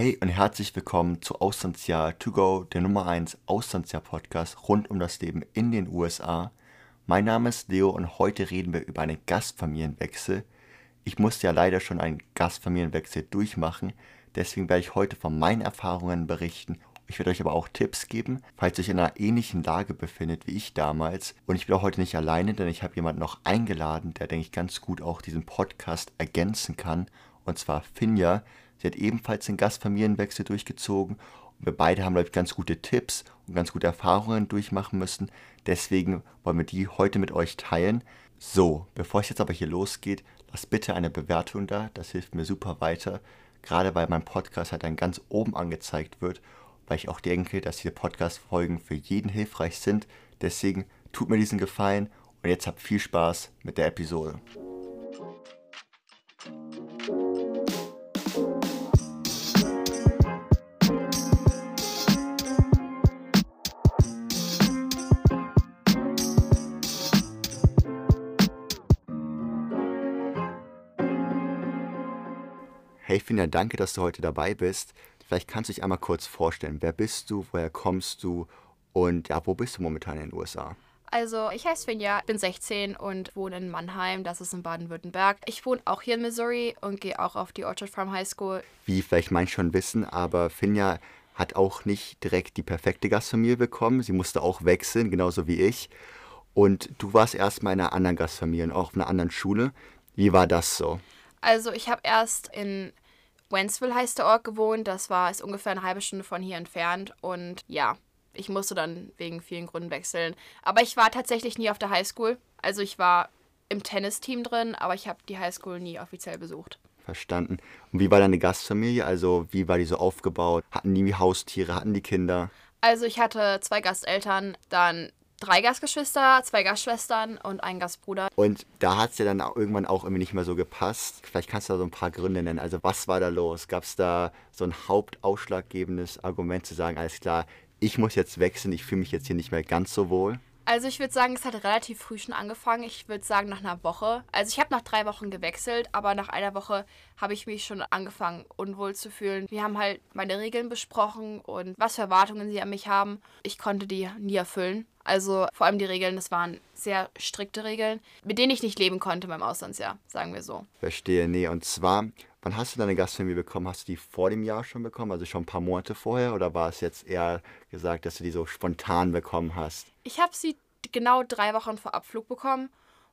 Hey und herzlich willkommen zu Auslandsjahr To Go, der Nummer 1 Auslandsjahr-Podcast rund um das Leben in den USA. Mein Name ist Leo und heute reden wir über einen Gastfamilienwechsel. Ich musste ja leider schon einen Gastfamilienwechsel durchmachen, deswegen werde ich heute von meinen Erfahrungen berichten. Ich werde euch aber auch Tipps geben, falls ihr euch in einer ähnlichen Lage befindet wie ich damals. Und ich bin auch heute nicht alleine, denn ich habe jemanden noch eingeladen, der, denke ich, ganz gut auch diesen Podcast ergänzen kann. Und zwar Finja. Sie hat ebenfalls den Gastfamilienwechsel durchgezogen. Und wir beide haben, glaube ich, ganz gute Tipps und ganz gute Erfahrungen durchmachen müssen. Deswegen wollen wir die heute mit euch teilen. So, bevor es jetzt aber hier losgeht, lasst bitte eine Bewertung da. Das hilft mir super weiter. Gerade weil mein Podcast halt dann ganz oben angezeigt wird. Weil ich auch denke, dass diese Podcast-Folgen für jeden hilfreich sind. Deswegen tut mir diesen Gefallen und jetzt habt viel Spaß mit der Episode. Finja, danke, dass du heute dabei bist. Vielleicht kannst du dich einmal kurz vorstellen. Wer bist du, woher kommst du und ja, wo bist du momentan in den USA? Also, ich heiße Finja, bin 16 und wohne in Mannheim, das ist in Baden-Württemberg. Ich wohne auch hier in Missouri und gehe auch auf die Orchard Farm High School. Wie vielleicht manche schon wissen, aber Finja hat auch nicht direkt die perfekte Gastfamilie bekommen. Sie musste auch wechseln, genauso wie ich. Und du warst erstmal in einer anderen Gastfamilie und auch auf einer anderen Schule. Wie war das so? Also, ich habe erst in Wentzville heißt der Ort gewohnt. Das war ist ungefähr eine halbe Stunde von hier entfernt. Und ja, ich musste dann wegen vielen Gründen wechseln. Aber ich war tatsächlich nie auf der Highschool. Also ich war im Tennisteam drin, aber ich habe die Highschool nie offiziell besucht. Verstanden. Und wie war deine Gastfamilie? Also wie war die so aufgebaut? Hatten die Haustiere? Hatten die Kinder? Also ich hatte zwei Gasteltern, dann drei Gastgeschwister, zwei Gastschwestern und einen Gastbruder. Und da hat es ja dann irgendwann auch irgendwie nicht mehr so gepasst. Vielleicht kannst du da so ein paar Gründe nennen. Also was war da los? Gab es da so ein hauptausschlaggebendes Argument zu sagen, alles klar, ich muss jetzt wechseln, ich fühle mich jetzt hier nicht mehr ganz so wohl? Also ich würde sagen, es hat relativ früh schon angefangen. Ich würde sagen nach einer Woche. Also ich habe nach drei Wochen gewechselt, aber nach einer Woche habe ich mich schon angefangen unwohl zu fühlen. Wir haben halt meine Regeln besprochen und was für Erwartungen sie an mich haben. Ich konnte die nie erfüllen. Also vor allem die Regeln, das waren sehr strikte Regeln, mit denen ich nicht leben konnte beim Auslandsjahr, sagen wir so. Verstehe, nee. Und zwar, wann hast du deine Gastfamilie bekommen? Hast du die vor dem Jahr schon bekommen, also schon ein paar Monate vorher? Oder war es jetzt eher gesagt, dass du die so spontan bekommen hast? Ich habe sie genau drei Wochen vor Abflug bekommen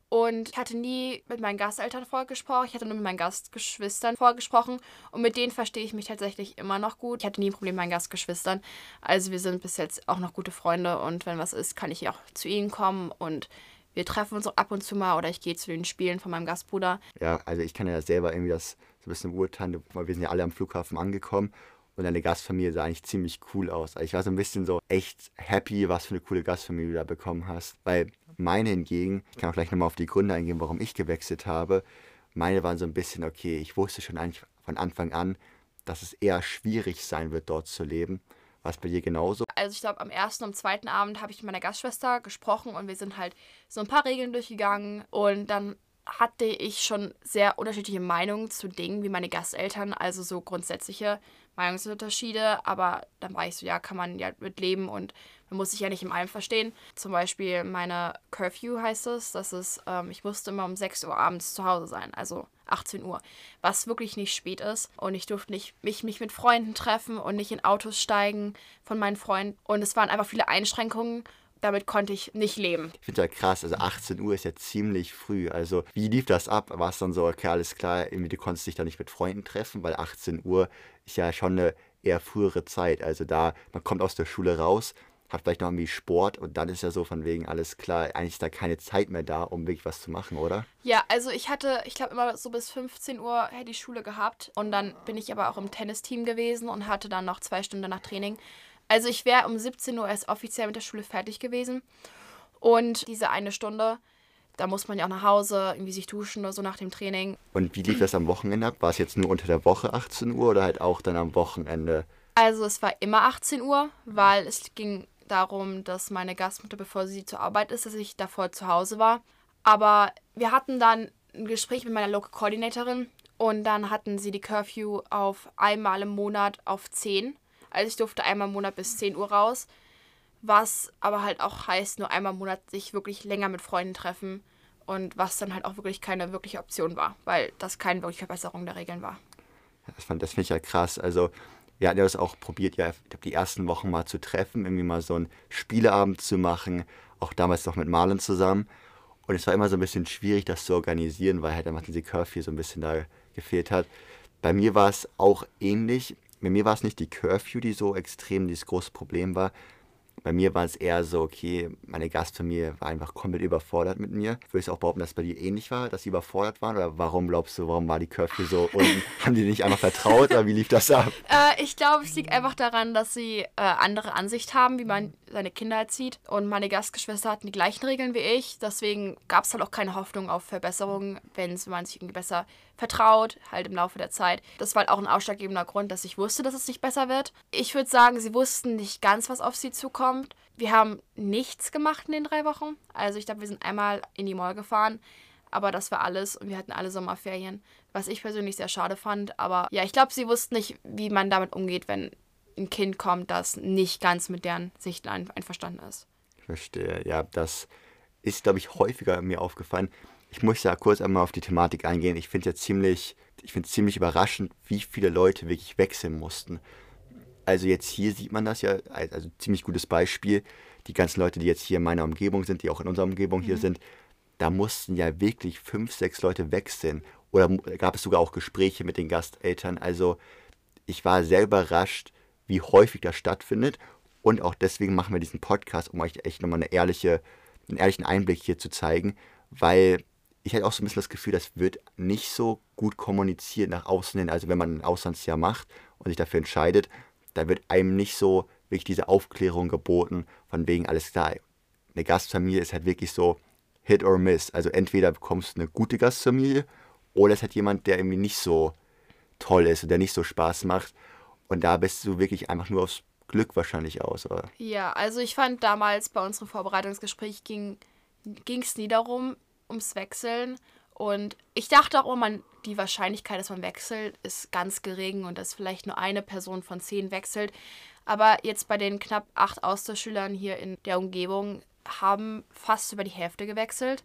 und ich hatte nie mit meinen Gasteltern vorgesprochen. Ich hatte nur mit meinen Gastgeschwistern vorgesprochen. Und mit denen verstehe ich mich tatsächlich immer noch gut. Ich hatte nie ein Problem mit meinen Gastgeschwistern. Also wir sind bis jetzt auch noch gute Freunde. Und wenn was ist, kann ich auch zu ihnen kommen. Und wir treffen uns auch ab und zu mal. Oder ich gehe zu den Spielen von meinem Gastbruder. Ja, also ich kann ja selber irgendwie das so ein bisschen beurteilen. Weil wir sind ja alle am Flughafen angekommen. Und deine Gastfamilie sah eigentlich ziemlich cool aus. Also ich war so ein bisschen so echt happy, was für eine coole Gastfamilie du da bekommen hast. Weil meine hingegen, ich kann auch gleich nochmal auf die Gründe eingehen, warum ich gewechselt habe. Meine waren so ein bisschen, okay, ich wusste schon eigentlich von Anfang an, dass es eher schwierig sein wird, dort zu leben. War es bei dir genauso? Also ich glaube, am ersten und zweiten Abend habe ich mit meiner Gastschwester gesprochen und wir sind halt so ein paar Regeln durchgegangen und dann hatte ich schon sehr unterschiedliche Meinungen zu Dingen wie meine Gasteltern, also so grundsätzliche Meinungsunterschiede, aber dann war ich so, ja, kann man ja mit leben und man muss sich ja nicht im allem verstehen. Zum Beispiel meine Curfew heißt es, das ist, ähm, ich musste immer um 6 Uhr abends zu Hause sein, also 18 Uhr, was wirklich nicht spät ist. Und ich durfte nicht mich, mich mit Freunden treffen und nicht in Autos steigen von meinen Freunden. Und es waren einfach viele Einschränkungen damit konnte ich nicht leben. Ich finde ja krass, also 18 Uhr ist ja ziemlich früh. Also wie lief das ab? War es dann so, okay, alles klar, irgendwie du konntest dich da nicht mit Freunden treffen, weil 18 Uhr ist ja schon eine eher frühere Zeit. Also da, man kommt aus der Schule raus, hat vielleicht noch irgendwie Sport und dann ist ja so von wegen alles klar, eigentlich ist da keine Zeit mehr da, um wirklich was zu machen, oder? Ja, also ich hatte, ich glaube immer so bis 15 Uhr hätte ich Schule gehabt und dann bin ich aber auch im Tennisteam gewesen und hatte dann noch zwei Stunden nach Training. Also ich wäre um 17 Uhr erst offiziell mit der Schule fertig gewesen. Und diese eine Stunde, da muss man ja auch nach Hause, irgendwie sich duschen oder so nach dem Training. Und wie lief das am Wochenende ab? War es jetzt nur unter der Woche 18 Uhr oder halt auch dann am Wochenende? Also es war immer 18 Uhr, weil es ging darum, dass meine Gastmutter, bevor sie zur Arbeit ist, dass ich davor zu Hause war. Aber wir hatten dann ein Gespräch mit meiner Local Coordinatorin Und dann hatten sie die Curfew auf einmal im Monat auf 10. Also ich durfte einmal im Monat bis 10 Uhr raus. Was aber halt auch heißt, nur einmal im Monat sich wirklich länger mit Freunden treffen. Und was dann halt auch wirklich keine wirkliche Option war, weil das keine wirkliche Verbesserung der Regeln war. Das, das finde ich ja krass. Also wir hatten ja das auch probiert, ja, die ersten Wochen mal zu treffen, irgendwie mal so einen Spieleabend zu machen, auch damals noch mit Marlon zusammen. Und es war immer so ein bisschen schwierig, das zu organisieren, weil halt einfach diese Curfew so ein bisschen da gefehlt hat. Bei mir war es auch ähnlich. Bei mir war es nicht die Curfew, die so extrem dieses große Problem war, bei mir war es eher so, okay, meine Gastfamilie war einfach komplett überfordert mit mir. Würde ich auch behaupten, dass es bei dir ähnlich war, dass sie überfordert waren? Oder warum glaubst du, warum war die Curfew so unten? Haben die nicht einfach vertraut oder wie lief das ab? Äh, ich glaube, es liegt einfach daran, dass sie äh, andere Ansicht haben, wie man seine Kinder erzieht. Und meine Gastgeschwister hatten die gleichen Regeln wie ich. Deswegen gab es halt auch keine Hoffnung auf Verbesserungen, wenn man sich irgendwie besser vertraut, halt im Laufe der Zeit. Das war halt auch ein ausschlaggebender Grund, dass ich wusste, dass es nicht besser wird. Ich würde sagen, sie wussten nicht ganz, was auf sie zukommt. Wir haben nichts gemacht in den drei Wochen. Also ich glaube, wir sind einmal in die Mall gefahren, aber das war alles und wir hatten alle Sommerferien, was ich persönlich sehr schade fand. Aber ja, ich glaube, sie wussten nicht, wie man damit umgeht, wenn ein Kind kommt, das nicht ganz mit deren Sicht einverstanden ist. Ich verstehe, ja, das ist, glaube ich, häufiger mir aufgefallen. Ich muss ja kurz einmal auf die Thematik eingehen. Ich finde es ja ziemlich, ich finde ziemlich überraschend, wie viele Leute wirklich wechseln mussten. Also jetzt hier sieht man das ja, also ziemlich gutes Beispiel. Die ganzen Leute, die jetzt hier in meiner Umgebung sind, die auch in unserer Umgebung mhm. hier sind, da mussten ja wirklich fünf, sechs Leute wechseln. Oder gab es sogar auch Gespräche mit den Gasteltern. Also ich war sehr überrascht, wie häufig das stattfindet. Und auch deswegen machen wir diesen Podcast, um euch echt nochmal eine ehrliche, einen ehrlichen Einblick hier zu zeigen, weil ich hatte auch so ein bisschen das Gefühl, das wird nicht so gut kommuniziert nach außen hin. Also wenn man ein Auslandsjahr macht und sich dafür entscheidet, da wird einem nicht so wirklich diese Aufklärung geboten, von wegen alles klar. Eine Gastfamilie ist halt wirklich so Hit or Miss. Also entweder bekommst du eine gute Gastfamilie oder es hat jemand, der irgendwie nicht so toll ist und der nicht so Spaß macht. Und da bist du wirklich einfach nur aufs Glück wahrscheinlich aus, oder? Ja, also ich fand damals bei unserem Vorbereitungsgespräch ging es nie darum, ums Wechseln. Und ich dachte auch immer, die Wahrscheinlichkeit, dass man wechselt, ist ganz gering und dass vielleicht nur eine Person von zehn wechselt. Aber jetzt bei den knapp acht Austauschschülern hier in der Umgebung haben fast über die Hälfte gewechselt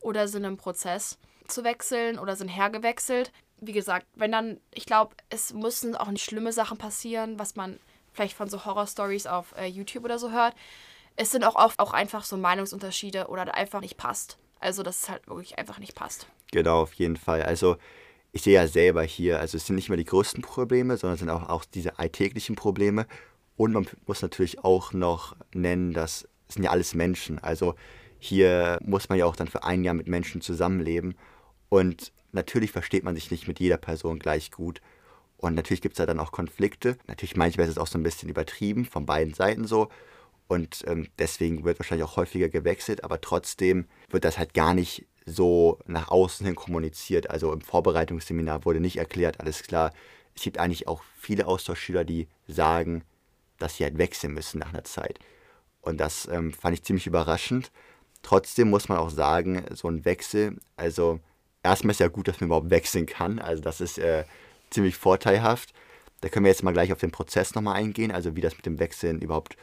oder sind im Prozess zu wechseln oder sind hergewechselt. Wie gesagt, wenn dann, ich glaube, es müssen auch nicht schlimme Sachen passieren, was man vielleicht von so Horror-Stories auf äh, YouTube oder so hört. Es sind auch oft auch einfach so Meinungsunterschiede oder einfach nicht passt. Also, dass es halt wirklich einfach nicht passt. Genau, auf jeden Fall. Also, ich sehe ja selber hier, also es sind nicht mehr die größten Probleme, sondern es sind auch, auch diese alltäglichen Probleme. Und man muss natürlich auch noch nennen, dass es sind ja alles Menschen. Also hier muss man ja auch dann für ein Jahr mit Menschen zusammenleben. Und natürlich versteht man sich nicht mit jeder Person gleich gut. Und natürlich gibt es da dann auch Konflikte. Natürlich manchmal ist es auch so ein bisschen übertrieben, von beiden Seiten so. Und ähm, deswegen wird wahrscheinlich auch häufiger gewechselt, aber trotzdem wird das halt gar nicht so nach außen hin kommuniziert. Also im Vorbereitungsseminar wurde nicht erklärt, alles klar. Es gibt eigentlich auch viele Austauschschüler, die sagen, dass sie halt wechseln müssen nach einer Zeit. Und das ähm, fand ich ziemlich überraschend. Trotzdem muss man auch sagen, so ein Wechsel, also erstmal ist ja gut, dass man überhaupt wechseln kann. Also das ist äh, ziemlich vorteilhaft. Da können wir jetzt mal gleich auf den Prozess nochmal eingehen, also wie das mit dem Wechseln überhaupt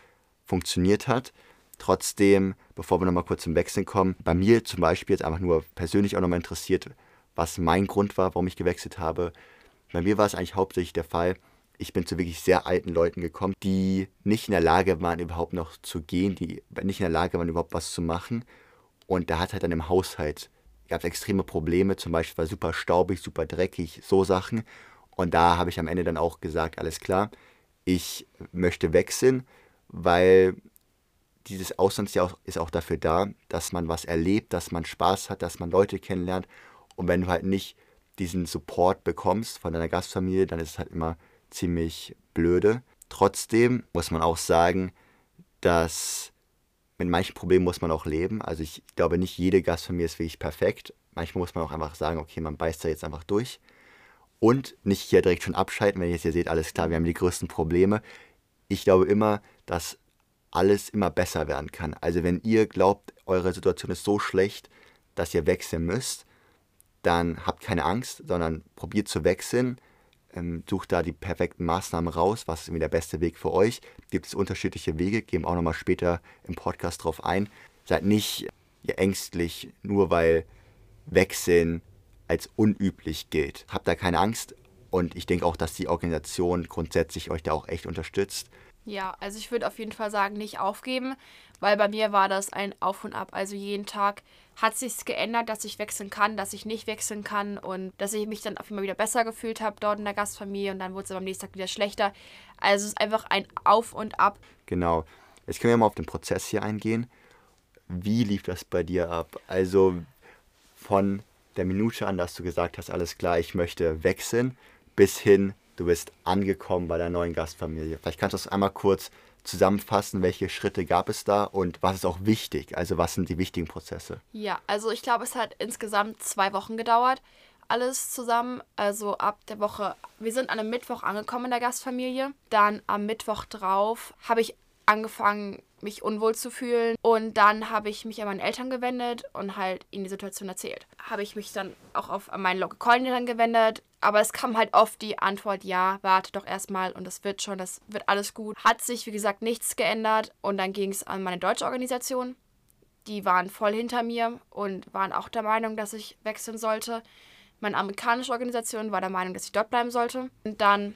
funktioniert hat. Trotzdem, bevor wir nochmal kurz zum Wechseln kommen, bei mir zum Beispiel jetzt einfach nur persönlich auch nochmal interessiert, was mein Grund war, warum ich gewechselt habe. Bei mir war es eigentlich hauptsächlich der Fall, ich bin zu wirklich sehr alten Leuten gekommen, die nicht in der Lage waren, überhaupt noch zu gehen, die nicht in der Lage waren, überhaupt was zu machen. Und da hat halt dann im Haushalt, gab es extreme Probleme, zum Beispiel war super staubig, super dreckig, so Sachen. Und da habe ich am Ende dann auch gesagt, alles klar, ich möchte wechseln, weil dieses Auslandsjahr ist auch dafür da, dass man was erlebt, dass man Spaß hat, dass man Leute kennenlernt. Und wenn du halt nicht diesen Support bekommst von deiner Gastfamilie, dann ist es halt immer ziemlich blöde. Trotzdem muss man auch sagen, dass mit manchen Problemen muss man auch leben. Also ich glaube, nicht jede Gastfamilie ist wirklich perfekt. Manchmal muss man auch einfach sagen, okay, man beißt da jetzt einfach durch. Und nicht hier direkt schon abschalten, wenn ihr jetzt hier seht, alles klar, wir haben die größten Probleme ich glaube immer, dass alles immer besser werden kann. Also wenn ihr glaubt, eure Situation ist so schlecht, dass ihr wechseln müsst, dann habt keine Angst, sondern probiert zu wechseln. Ähm, sucht da die perfekten Maßnahmen raus, was ist irgendwie der beste Weg für euch. Gibt es unterschiedliche Wege, gehen wir auch nochmal später im Podcast drauf ein. Seid nicht ja, ängstlich, nur weil Wechseln als unüblich gilt. Habt da keine Angst und ich denke auch, dass die Organisation grundsätzlich euch da auch echt unterstützt. Ja, also ich würde auf jeden Fall sagen, nicht aufgeben, weil bei mir war das ein Auf und Ab. Also jeden Tag hat sich geändert, dass ich wechseln kann, dass ich nicht wechseln kann und dass ich mich dann auf einmal wieder besser gefühlt habe dort in der Gastfamilie und dann wurde es am nächsten Tag wieder schlechter. Also es ist einfach ein Auf und Ab. Genau. Jetzt können wir mal auf den Prozess hier eingehen. Wie lief das bei dir ab? Also von der Minute an, dass du gesagt hast, alles klar, ich möchte wechseln, bis hin, du bist angekommen bei der neuen Gastfamilie. Vielleicht kannst du das einmal kurz zusammenfassen, welche Schritte gab es da und was ist auch wichtig? Also was sind die wichtigen Prozesse? Ja, also ich glaube, es hat insgesamt zwei Wochen gedauert, alles zusammen. Also ab der Woche, wir sind an einem Mittwoch angekommen in der Gastfamilie. Dann am Mittwoch drauf habe ich angefangen, mich unwohl zu fühlen. Und dann habe ich mich an meine Eltern gewendet und halt ihnen die Situation erzählt. Habe ich mich dann auch auf meine Local Coordinator gewendet. Aber es kam halt oft die Antwort, ja, warte doch erstmal und das wird schon, das wird alles gut. Hat sich, wie gesagt, nichts geändert. Und dann ging es an meine deutsche Organisation. Die waren voll hinter mir und waren auch der Meinung, dass ich wechseln sollte. Meine amerikanische Organisation war der Meinung, dass ich dort bleiben sollte. Und dann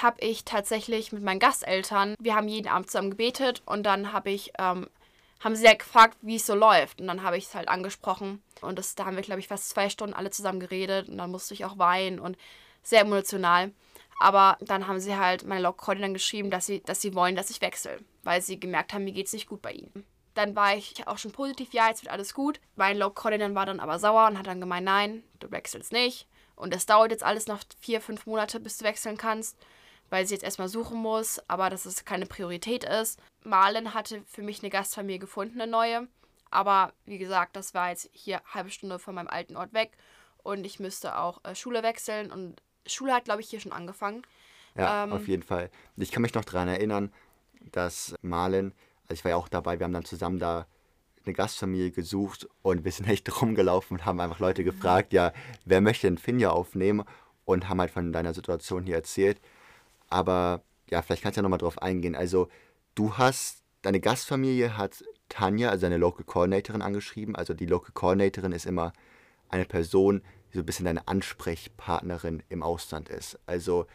habe ich tatsächlich mit meinen Gasteltern, wir haben jeden Abend zusammen gebetet und dann habe ich, ähm, haben sie ja gefragt, wie es so läuft. Und dann habe ich es halt angesprochen. Und das, da haben wir, glaube ich, fast zwei Stunden alle zusammen geredet. Und dann musste ich auch weinen und sehr emotional. Aber dann haben sie halt meine Log dann geschrieben, dass sie, dass sie wollen, dass ich wechsle, weil sie gemerkt haben, mir geht es nicht gut bei ihnen. Dann war ich auch schon positiv, ja, jetzt wird alles gut. Mein Log dann war dann aber sauer und hat dann gemeint, nein, du wechselst nicht. Und es dauert jetzt alles noch vier, fünf Monate, bis du wechseln kannst weil sie jetzt erstmal suchen muss, aber dass es keine Priorität ist. Malen hatte für mich eine Gastfamilie gefunden, eine neue. Aber wie gesagt, das war jetzt hier eine halbe Stunde von meinem alten Ort weg und ich müsste auch äh, Schule wechseln und Schule hat, glaube ich, hier schon angefangen. Ja, ähm, auf jeden Fall. Ich kann mich noch daran erinnern, dass Malen, also ich war ja auch dabei, wir haben dann zusammen da eine Gastfamilie gesucht und wir sind echt rumgelaufen und haben einfach Leute gefragt, ja, wer möchte denn Finja aufnehmen und haben halt von deiner Situation hier erzählt. Aber ja, vielleicht kannst du ja nochmal drauf eingehen. Also, du hast, deine Gastfamilie hat Tanja, also deine Local Coordinatorin, angeschrieben. Also, die Local Coordinatorin ist immer eine Person, die so ein bisschen deine Ansprechpartnerin im Ausland ist. Also,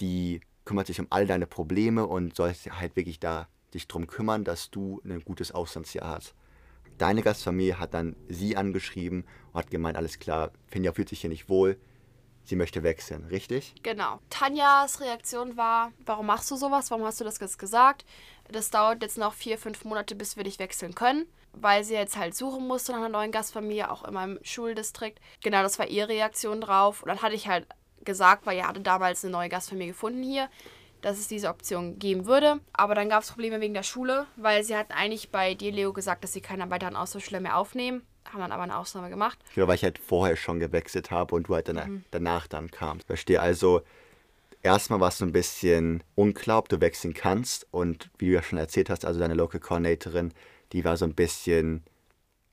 die kümmert sich um all deine Probleme und soll halt wirklich da dich drum kümmern, dass du ein gutes Auslandsjahr hast. Deine Gastfamilie hat dann sie angeschrieben und hat gemeint, alles klar, Finja fühlt sich hier nicht wohl, sie möchte wechseln, richtig? Genau. Tanjas Reaktion war, warum machst du sowas? Warum hast du das jetzt gesagt? Das dauert jetzt noch vier, fünf Monate, bis wir dich wechseln können, weil sie jetzt halt suchen musste nach einer neuen Gastfamilie, auch in meinem Schuldistrikt. Genau, das war ihre Reaktion drauf. Und dann hatte ich halt gesagt, weil ihr hatte damals eine neue Gastfamilie gefunden hier, dass es diese Option geben würde. Aber dann gab es Probleme wegen der Schule, weil sie hatten eigentlich bei dir, Leo, gesagt, dass sie keine weiteren Austauschschüler mehr aufnehmen haben dann aber eine Ausnahme gemacht. Ja, weil ich halt vorher schon gewechselt habe und du halt danach, mhm. danach dann kamst. Verstehe also, erstmal war es so ein bisschen unklar, ob du wechseln kannst und wie du ja schon erzählt hast, also deine Local Coordinatorin, die war so ein bisschen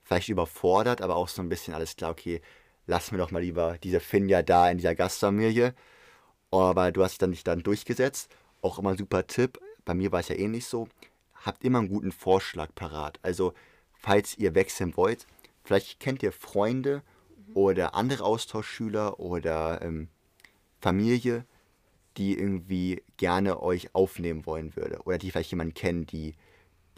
vielleicht überfordert, aber auch so ein bisschen alles klar, okay, lass mir doch mal lieber diese Finja da in dieser Gastfamilie. Aber du hast dann dich dann durchgesetzt. Auch immer ein super Tipp. Bei mir war es ja ähnlich so. Habt immer einen guten Vorschlag parat. Also, falls ihr wechseln wollt, Vielleicht kennt ihr Freunde oder andere Austauschschüler oder ähm, Familie, die irgendwie gerne euch aufnehmen wollen würde. Oder die vielleicht jemanden kennen, die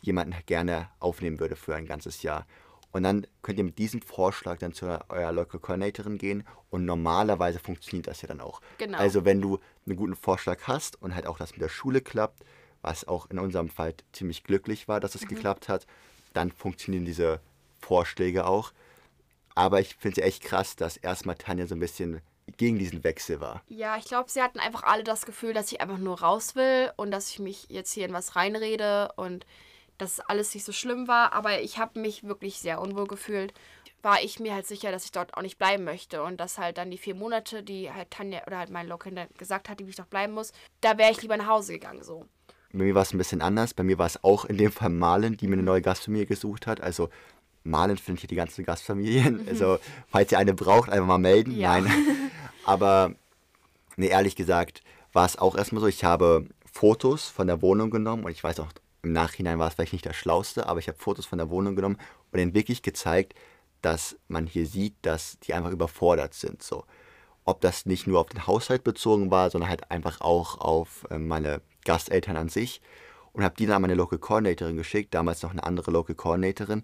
jemanden gerne aufnehmen würde für ein ganzes Jahr. Und dann könnt ihr mit diesem Vorschlag dann zu eurer Local Coordinatorin gehen und normalerweise funktioniert das ja dann auch. Genau. Also wenn du einen guten Vorschlag hast und halt auch das mit der Schule klappt, was auch in unserem Fall ziemlich glücklich war, dass es mhm. geklappt hat, dann funktionieren diese Vorschläge auch. Aber ich finde es echt krass, dass erstmal Tanja so ein bisschen gegen diesen Wechsel war. Ja, ich glaube, sie hatten einfach alle das Gefühl, dass ich einfach nur raus will und dass ich mich jetzt hier in was reinrede und dass alles nicht so schlimm war. Aber ich habe mich wirklich sehr unwohl gefühlt. War ich mir halt sicher, dass ich dort auch nicht bleiben möchte und dass halt dann die vier Monate, die halt Tanja oder halt mein Local gesagt hat, die ich doch bleiben muss, da wäre ich lieber nach Hause gegangen so. Bei mir war es ein bisschen anders. Bei mir war es auch in dem Fall Malen, die mir eine neue Gastfamilie gesucht hat. Also Malen finde ich die ganzen Gastfamilien. Mhm. Also, falls ihr eine braucht, einfach mal melden. Ja. Nein. Aber, nee, ehrlich gesagt, war es auch erstmal so, ich habe Fotos von der Wohnung genommen und ich weiß auch, im Nachhinein war es vielleicht nicht das Schlauste, aber ich habe Fotos von der Wohnung genommen und ihnen wirklich gezeigt, dass man hier sieht, dass die einfach überfordert sind. So. Ob das nicht nur auf den Haushalt bezogen war, sondern halt einfach auch auf äh, meine Gasteltern an sich. Und habe die dann an meine Local Coordinatorin geschickt, damals noch eine andere Local Coordinatorin.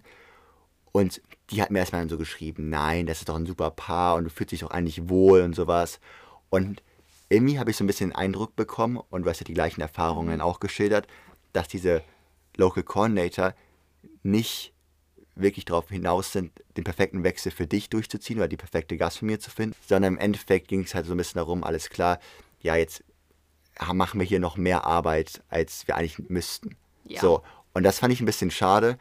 Und die hat mir erstmal so geschrieben, nein, das ist doch ein super Paar und du fühlst dich doch eigentlich wohl und sowas. Und irgendwie habe ich so ein bisschen den Eindruck bekommen, und du hast ja die gleichen Erfahrungen mhm. auch geschildert, dass diese Local Coordinator nicht wirklich darauf hinaus sind, den perfekten Wechsel für dich durchzuziehen oder die perfekte Gastfamilie zu finden, sondern im Endeffekt ging es halt so ein bisschen darum, alles klar, ja, jetzt machen wir hier noch mehr Arbeit, als wir eigentlich müssten. Ja. So, und das fand ich ein bisschen schade,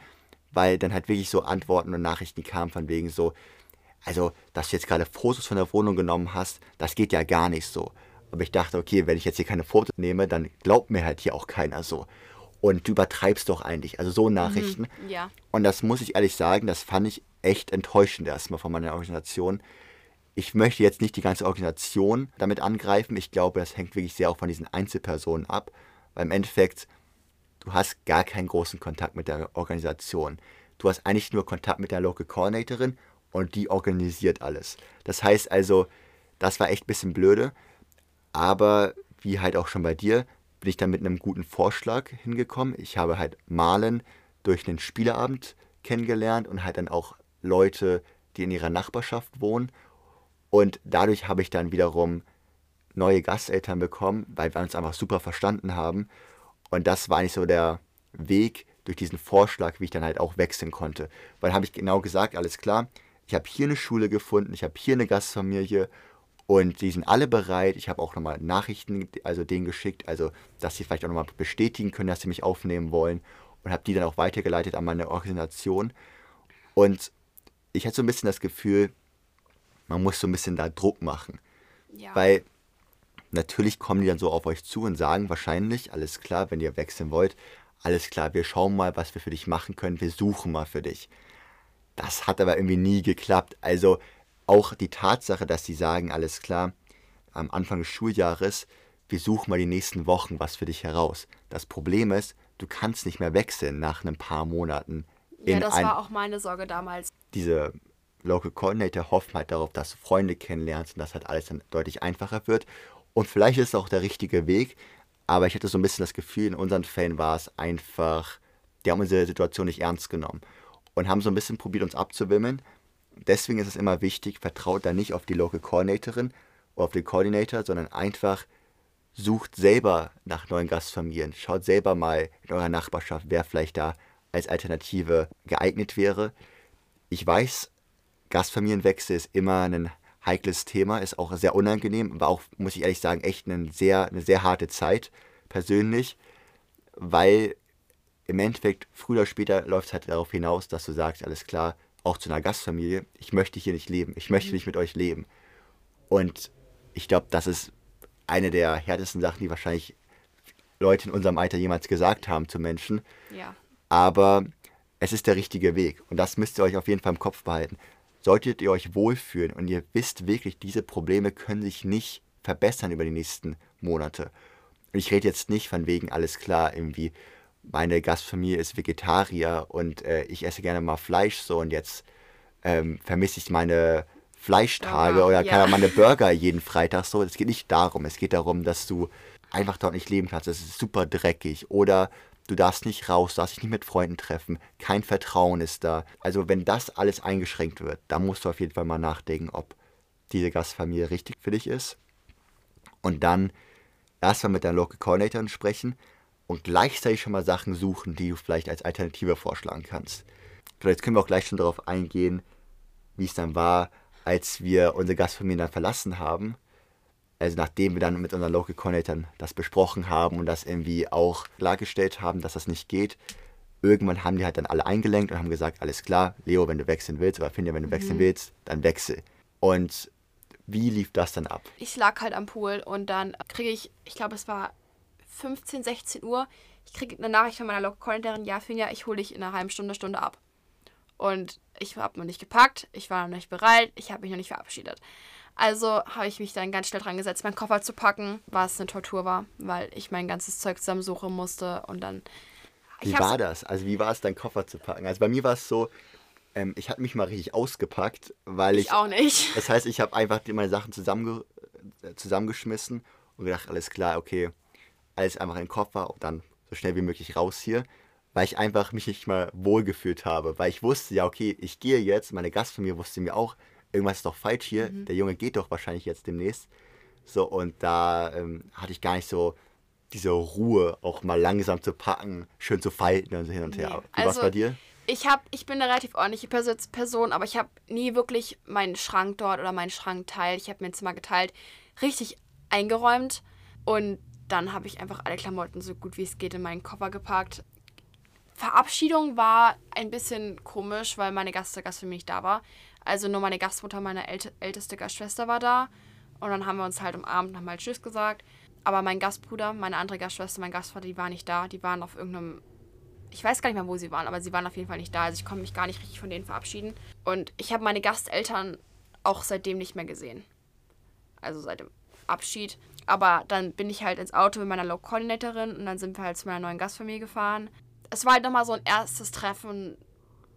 weil dann halt wirklich so Antworten und Nachrichten kamen von wegen so, also, dass du jetzt gerade Fotos von der Wohnung genommen hast, das geht ja gar nicht so. Aber ich dachte, okay, wenn ich jetzt hier keine Fotos nehme, dann glaubt mir halt hier auch keiner so. Und du übertreibst doch eigentlich. Also so Nachrichten. Mhm, ja. Und das muss ich ehrlich sagen, das fand ich echt enttäuschend erstmal von meiner Organisation. Ich möchte jetzt nicht die ganze Organisation damit angreifen. Ich glaube, das hängt wirklich sehr auch von diesen Einzelpersonen ab. Weil im Endeffekt, du hast gar keinen großen Kontakt mit der Organisation. Du hast eigentlich nur Kontakt mit der Local Coordinatorin und die organisiert alles. Das heißt also, das war echt ein bisschen blöde. Aber wie halt auch schon bei dir, bin ich dann mit einem guten Vorschlag hingekommen. Ich habe halt Malen durch einen Spieleabend kennengelernt und halt dann auch Leute, die in ihrer Nachbarschaft wohnen. Und dadurch habe ich dann wiederum neue Gasteltern bekommen, weil wir uns einfach super verstanden haben. Und das war eigentlich so der Weg durch diesen Vorschlag, wie ich dann halt auch wechseln konnte. Weil habe ich genau gesagt, alles klar, ich habe hier eine Schule gefunden, ich habe hier eine Gastfamilie und die sind alle bereit. Ich habe auch nochmal Nachrichten, also denen geschickt, also dass sie vielleicht auch nochmal bestätigen können, dass sie mich aufnehmen wollen. Und habe die dann auch weitergeleitet an meine Organisation. Und ich hatte so ein bisschen das Gefühl, man muss so ein bisschen da Druck machen. Ja. Weil natürlich kommen die dann so auf euch zu und sagen wahrscheinlich, alles klar, wenn ihr wechseln wollt, alles klar, wir schauen mal, was wir für dich machen können, wir suchen mal für dich. Das hat aber irgendwie nie geklappt. Also auch die Tatsache, dass sie sagen, alles klar, am Anfang des Schuljahres, wir suchen mal die nächsten Wochen was für dich heraus. Das Problem ist, du kannst nicht mehr wechseln nach ein paar Monaten. Ja, das war auch meine Sorge damals. Diese Local Coordinator hoffen halt darauf, dass du Freunde kennenlernst und dass halt alles dann deutlich einfacher wird. Und vielleicht ist es auch der richtige Weg, aber ich hatte so ein bisschen das Gefühl, in unseren Fällen war es einfach, die haben unsere Situation nicht ernst genommen und haben so ein bisschen probiert, uns abzuwimmeln deswegen ist es immer wichtig, vertraut da nicht auf die Local Coordinatorin oder auf den Coordinator, sondern einfach sucht selber nach neuen Gastfamilien. Schaut selber mal in eurer Nachbarschaft, wer vielleicht da als Alternative geeignet wäre. Ich weiß, Gastfamilienwechsel ist immer ein heikles Thema, ist auch sehr unangenehm, aber auch, muss ich ehrlich sagen, echt eine sehr, eine sehr harte Zeit, persönlich, weil im Endeffekt, früher oder später läuft es halt darauf hinaus, dass du sagst, alles klar, auch zu einer Gastfamilie, ich möchte hier nicht leben, ich möchte mhm. nicht mit euch leben. Und ich glaube, das ist eine der härtesten Sachen, die wahrscheinlich Leute in unserem Alter jemals gesagt haben zu Menschen. Ja. Aber es ist der richtige Weg und das müsst ihr euch auf jeden Fall im Kopf behalten. Solltet ihr euch wohlfühlen und ihr wisst wirklich, diese Probleme können sich nicht verbessern über die nächsten Monate. Und ich rede jetzt nicht von wegen, alles klar, irgendwie, meine Gastfamilie ist Vegetarier und äh, ich esse gerne mal Fleisch so und jetzt ähm, vermisse ich meine Fleischtage oder ja. meine Burger jeden Freitag so. Es geht nicht darum. Es geht darum, dass du einfach dort nicht leben kannst. Es ist super dreckig oder du darfst nicht raus, darfst dich nicht mit Freunden treffen, kein Vertrauen ist da. Also wenn das alles eingeschränkt wird, dann musst du auf jeden Fall mal nachdenken, ob diese Gastfamilie richtig für dich ist. Und dann erstmal mit deinen Local Coordinatoren sprechen, und gleichzeitig schon mal Sachen suchen, die du vielleicht als Alternative vorschlagen kannst. Vielleicht können wir auch gleich schon darauf eingehen, wie es dann war, als wir unsere Gastfamilie dann verlassen haben. Also nachdem wir dann mit unseren Local Coordinatoren das besprochen haben und das irgendwie auch klargestellt haben, dass das nicht geht. Irgendwann haben die halt dann alle eingelenkt und haben gesagt, alles klar, Leo, wenn du wechseln willst, oder Finja, wenn du mhm. wechseln willst, dann wechsel. Und wie lief das dann ab? Ich lag halt am Pool und dann kriege ich, ich glaube, es war 15, 16 Uhr, ich kriege eine Nachricht von meiner Local Coordinatorin, ja, Finja, ich hole dich in einer halben Stunde, Stunde ab. Und Ich habe noch nicht gepackt, ich war noch nicht bereit, ich habe mich noch nicht verabschiedet. Also habe ich mich dann ganz schnell dran gesetzt, meinen Koffer zu packen, was eine Tortur war, weil ich mein ganzes Zeug zusammensuchen musste und dann. Wie war das? Also wie war es, deinen Koffer zu packen? Also bei mir war es so, ähm, ich habe mich mal richtig ausgepackt, weil ich. Ich auch nicht. Das heißt, ich habe einfach meine Sachen zusammenge äh, zusammengeschmissen und gedacht, alles klar, okay, alles einfach in den Koffer und dann so schnell wie möglich raus hier, weil ich einfach mich nicht mal wohlgefühlt habe, weil ich wusste, ja, okay, ich gehe jetzt, meine Gastfamilie wusste mir auch, irgendwas ist doch falsch hier, mhm. der Junge geht doch wahrscheinlich jetzt demnächst. So, und da ähm, hatte ich gar nicht so diese Ruhe, auch mal langsam zu packen, schön zu falten und so hin und her. Nee. Wie also, war's bei dir? Ich, hab, ich bin eine relativ ordentliche Person, aber ich habe nie wirklich meinen Schrank dort oder meinen Schrankteil, ich habe mein Zimmer geteilt, richtig eingeräumt. Und dann habe ich einfach alle Klamotten so gut wie es geht in meinen Koffer gepackt. Verabschiedung war ein bisschen komisch, weil meine Gast, Gast für mich nicht da war. Also nur meine Gastmutter, meine ält älteste Gastschwester war da. Und dann haben wir uns halt am Abend nochmal Tschüss gesagt. Aber mein Gastbruder, meine andere Gastschwester, mein Gastvater, die waren nicht da. Die waren auf irgendeinem. Ich weiß gar nicht mehr, wo sie waren, aber sie waren auf jeden Fall nicht da. Also ich konnte mich gar nicht richtig von denen verabschieden. Und ich habe meine Gasteltern auch seitdem nicht mehr gesehen. Also seit dem Abschied. Aber dann bin ich halt ins Auto mit meiner Low-Coordinatorin und dann sind wir halt zu meiner neuen Gastfamilie gefahren. Es war halt nochmal so ein erstes Treffen.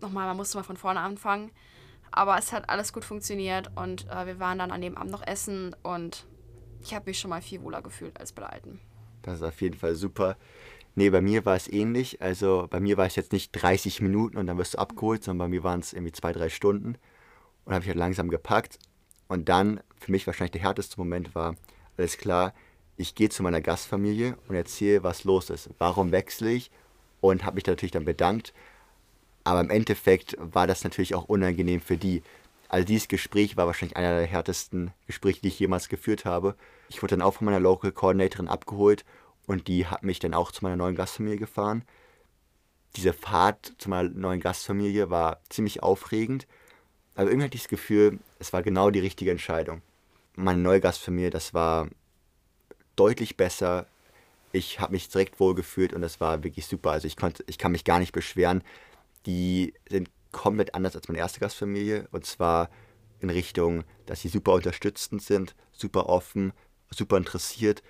Nochmal, man musste mal von vorne anfangen. Aber es hat alles gut funktioniert und äh, wir waren dann an dem Abend noch essen und ich habe mich schon mal viel wohler gefühlt als bei der alten. Das ist auf jeden Fall super. Nee, bei mir war es ähnlich. Also bei mir war es jetzt nicht 30 Minuten und dann wirst du abgeholt, sondern bei mir waren es irgendwie zwei, drei Stunden. Und habe ich halt langsam gepackt. Und dann, für mich wahrscheinlich der härteste Moment war, alles klar, ich gehe zu meiner Gastfamilie und erzähle, was los ist. Warum wechsle ich? Und habe mich natürlich dann bedankt. Aber im Endeffekt war das natürlich auch unangenehm für die. Also dieses Gespräch war wahrscheinlich einer der härtesten Gespräche, die ich jemals geführt habe. Ich wurde dann auch von meiner Local Coordinatorin abgeholt und die hat mich dann auch zu meiner neuen Gastfamilie gefahren. Diese Fahrt zu meiner neuen Gastfamilie war ziemlich aufregend, aber irgendwie hatte ich das Gefühl, es war genau die richtige Entscheidung. Meine neue Gastfamilie, das war deutlich besser. Ich habe mich direkt wohl gefühlt und das war wirklich super. Also ich konnte, ich kann mich gar nicht beschweren die sind komplett anders als meine erste Gastfamilie. Und zwar in Richtung, dass sie super unterstützend sind, super offen, super interessiert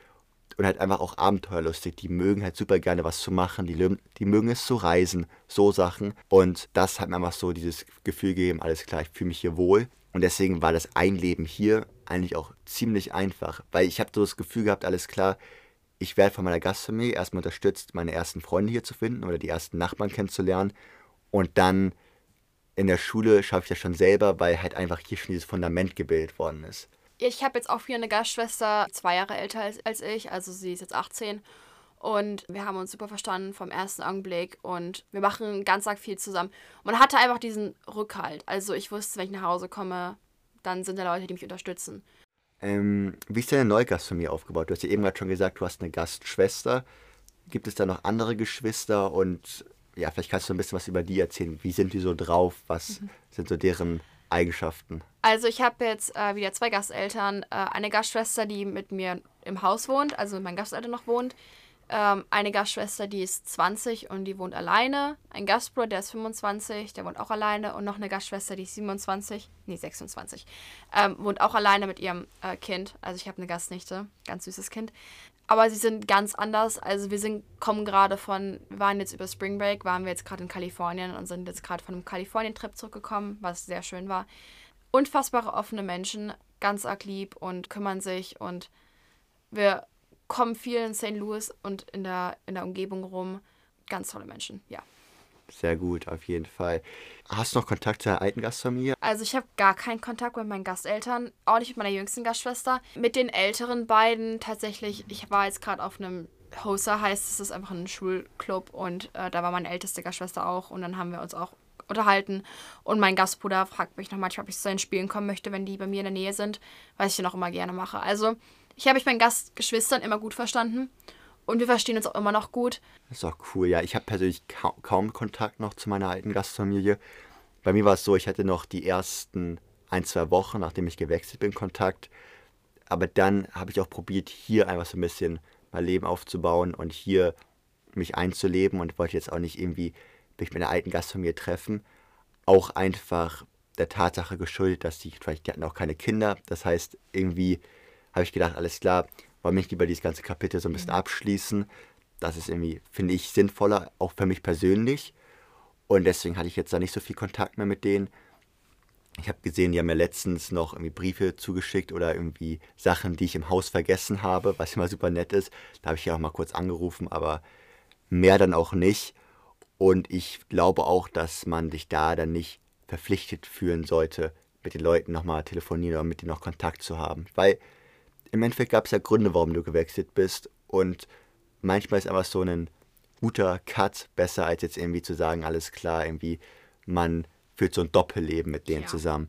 und halt einfach auch abenteuerlustig. Die mögen halt super gerne was zu machen, die, die mögen es zu reisen, so Sachen. Und das hat mir einfach so dieses Gefühl gegeben, alles klar, ich fühle mich hier wohl. Und deswegen war das Einleben hier eigentlich auch ziemlich einfach, weil ich habe so das Gefühl gehabt, alles klar, ich werde von meiner Gastfamilie erstmal unterstützt, meine ersten Freunde hier zu finden oder die ersten Nachbarn kennenzulernen. Und dann in der Schule schaffe ich das schon selber, weil halt einfach hier schon dieses Fundament gebildet worden ist. Ich habe jetzt auch wieder eine Gastschwester, zwei Jahre älter als, als ich, also sie ist jetzt 18. Und wir haben uns super verstanden vom ersten Augenblick und wir machen ganz arg viel zusammen. Man hatte einfach diesen Rückhalt. Also ich wusste, wenn ich nach Hause komme, dann sind da Leute, die mich unterstützen. Ähm, wie ist deine Neugastfamilie aufgebaut? Du hast ja eben gerade schon gesagt, du hast eine Gastschwester. Gibt es da noch andere Geschwister und ja, vielleicht kannst du ein bisschen was über die erzählen. Wie sind die so drauf? Was mhm. sind so deren Eigenschaften? Also ich habe jetzt äh, wieder zwei Gasteltern. Äh, eine Gastschwester, die mit mir im Haus wohnt, also mit meinen Gasteltern noch wohnt. Ähm, eine Gastschwester, die ist 20 und die wohnt alleine. Ein Gastbruder, der ist 25, der wohnt auch alleine. Und noch eine Gastschwester, die ist 27, nee 26, ähm, wohnt auch alleine mit ihrem äh, Kind. Also ich habe eine Gastnichte, ganz süßes Kind. Aber sie sind ganz anders. Also wir sind, kommen gerade von, wir waren jetzt über Spring Break, waren wir jetzt gerade in Kalifornien und sind jetzt gerade von einem Kalifornien-Trip zurückgekommen, was sehr schön war. Unfassbare offene Menschen, ganz arg lieb und kümmern sich und wir kommen viel in St. Louis und in der, in der Umgebung rum. Ganz tolle Menschen, ja. Sehr gut, auf jeden Fall. Hast du noch Kontakt zu der alten Gastfamilie? Also ich habe gar keinen Kontakt mit meinen Gasteltern, auch nicht mit meiner jüngsten Gastschwester. Mit den älteren beiden tatsächlich, ich war jetzt gerade auf einem Hosa, heißt es, ist einfach ein Schulclub und äh, da war meine älteste Gastschwester auch und dann haben wir uns auch unterhalten. Und mein Gastbruder fragt mich noch manchmal, ob ich zu seinen Spielen kommen möchte, wenn die bei mir in der Nähe sind, was ich dann auch immer gerne mache. Also ich habe mich meinen Gastgeschwistern immer gut verstanden. Und wir verstehen uns auch immer noch gut. Das ist auch cool, ja. Ich habe persönlich ka kaum Kontakt noch zu meiner alten Gastfamilie. Bei mir war es so, ich hatte noch die ersten ein, zwei Wochen, nachdem ich gewechselt bin, Kontakt. Aber dann habe ich auch probiert, hier einfach so ein bisschen mein Leben aufzubauen und hier mich einzuleben und wollte jetzt auch nicht irgendwie mich mit einer alten Gastfamilie treffen. auch einfach der Tatsache geschuldet, dass die vielleicht, die hatten auch keine Kinder. Das heißt, irgendwie habe ich gedacht, alles klar, wollen mich lieber dieses ganze Kapitel so ein bisschen abschließen. Das ist irgendwie, finde ich, sinnvoller, auch für mich persönlich. Und deswegen hatte ich jetzt da nicht so viel Kontakt mehr mit denen. Ich habe gesehen, die haben mir letztens noch irgendwie Briefe zugeschickt oder irgendwie Sachen, die ich im Haus vergessen habe, was immer super nett ist. Da habe ich ja auch mal kurz angerufen, aber mehr dann auch nicht. Und ich glaube auch, dass man sich da dann nicht verpflichtet fühlen sollte, mit den Leuten nochmal telefonieren oder mit denen noch Kontakt zu haben. Weil im Endeffekt gab es ja Gründe, warum du gewechselt bist. Und manchmal ist einfach so ein guter Cut besser, als jetzt irgendwie zu sagen, alles klar, irgendwie man führt so ein Doppelleben mit denen ja. zusammen.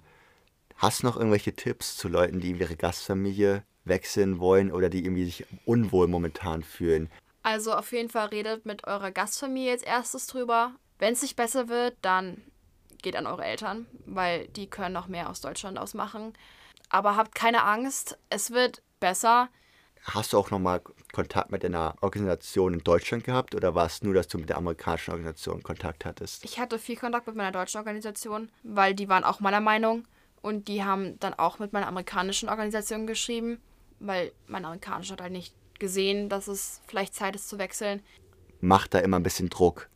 Hast du noch irgendwelche Tipps zu Leuten, die ihre Gastfamilie wechseln wollen oder die irgendwie sich unwohl momentan fühlen? Also auf jeden Fall redet mit eurer Gastfamilie als erstes drüber. Wenn es nicht besser wird, dann geht an eure Eltern, weil die können noch mehr aus Deutschland ausmachen. Aber habt keine Angst, es wird besser. Hast du auch nochmal Kontakt mit einer Organisation in Deutschland gehabt oder war es nur, dass du mit der amerikanischen Organisation Kontakt hattest? Ich hatte viel Kontakt mit meiner deutschen Organisation, weil die waren auch meiner Meinung und die haben dann auch mit meiner amerikanischen Organisation geschrieben, weil mein amerikanisch hat halt nicht gesehen, dass es vielleicht Zeit ist zu wechseln. Macht da immer ein bisschen Druck.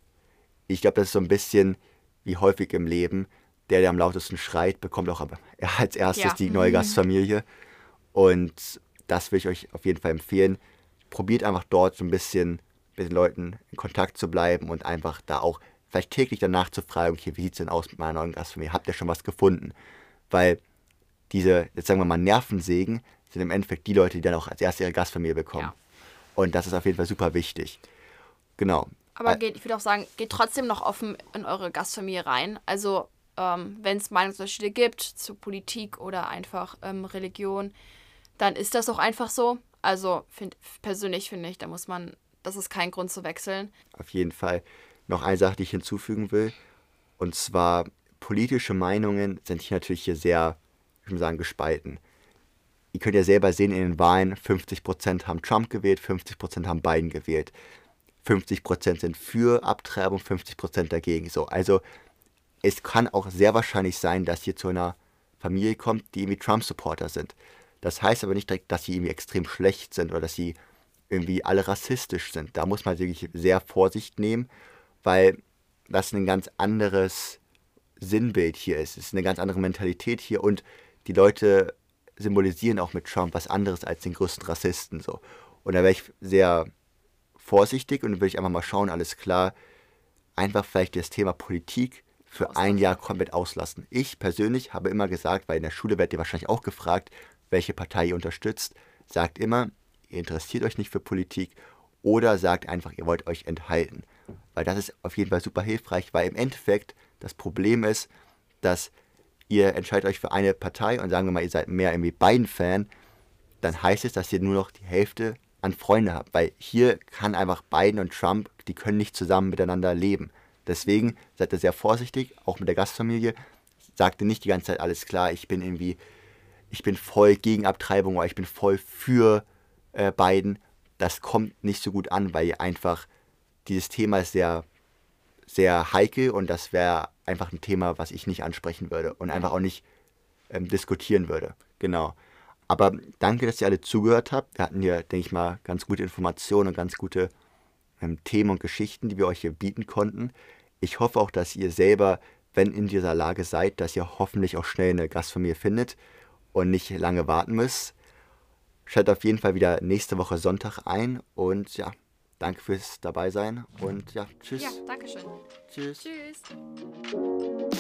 Ich glaube, das ist so ein bisschen wie häufig im Leben. Der, der am lautesten schreit, bekommt auch als erstes ja. die neue Gastfamilie. Und das will ich euch auf jeden Fall empfehlen. Probiert einfach dort so ein bisschen mit den Leuten in Kontakt zu bleiben und einfach da auch vielleicht täglich danach zu fragen, okay, wie sieht es denn aus mit meiner neuen Gastfamilie? Habt ihr schon was gefunden? Weil diese, jetzt sagen wir mal, Nervensägen sind im Endeffekt die Leute, die dann auch als erste ihre Gastfamilie bekommen. Ja. Und das ist auf jeden Fall super wichtig. Genau. Aber geht, ich würde auch sagen, geht trotzdem noch offen in eure Gastfamilie rein. Also, ähm, wenn es Meinungsunterschiede gibt zu Politik oder einfach ähm, Religion, dann ist das auch einfach so. Also find, persönlich finde ich, da muss man, das ist kein Grund zu wechseln. Auf jeden Fall. Noch eine Sache, die ich hinzufügen will. Und zwar, politische Meinungen sind hier natürlich hier sehr, ich würde sagen, gespalten. Ihr könnt ja selber sehen in den Wahlen, 50% haben Trump gewählt, 50% haben Biden gewählt. 50% sind für Abtreibung, 50% dagegen. So, also es kann auch sehr wahrscheinlich sein, dass ihr zu einer Familie kommt, die irgendwie Trump-Supporter sind. Das heißt aber nicht direkt, dass sie irgendwie extrem schlecht sind oder dass sie irgendwie alle rassistisch sind. Da muss man wirklich sehr Vorsicht nehmen, weil das ein ganz anderes Sinnbild hier ist. Es ist eine ganz andere Mentalität hier und die Leute symbolisieren auch mit Trump was anderes als den größten Rassisten. So. Und da wäre ich sehr vorsichtig und würde ich einfach mal schauen, alles klar, einfach vielleicht das Thema Politik für ein Jahr komplett auslassen. Ich persönlich habe immer gesagt, weil in der Schule werdet ihr wahrscheinlich auch gefragt, welche Partei ihr unterstützt, sagt immer, ihr interessiert euch nicht für Politik oder sagt einfach, ihr wollt euch enthalten. Weil das ist auf jeden Fall super hilfreich, weil im Endeffekt das Problem ist, dass ihr entscheidet euch für eine Partei und sagen wir mal, ihr seid mehr irgendwie Biden-Fan, dann heißt es, dass ihr nur noch die Hälfte an Freunde habt. Weil hier kann einfach Biden und Trump, die können nicht zusammen miteinander leben. Deswegen seid ihr sehr vorsichtig, auch mit der Gastfamilie. Sagt ihr nicht die ganze Zeit alles klar, ich bin irgendwie ich bin voll gegen Abtreibung oder ich bin voll für äh, Biden, das kommt nicht so gut an, weil einfach dieses Thema ist sehr, sehr heikel und das wäre einfach ein Thema, was ich nicht ansprechen würde und einfach auch nicht ähm, diskutieren würde. Genau. Aber danke, dass ihr alle zugehört habt. Wir hatten hier, denke ich mal, ganz gute Informationen und ganz gute ähm, Themen und Geschichten, die wir euch hier bieten konnten. Ich hoffe auch, dass ihr selber, wenn in dieser Lage seid, dass ihr hoffentlich auch schnell eine Gastfamilie findet und nicht lange warten müsst. Schaltet auf jeden Fall wieder nächste Woche Sonntag ein und ja, danke fürs dabei sein und ja, tschüss. Ja, danke schön. Tschüss. Tschüss.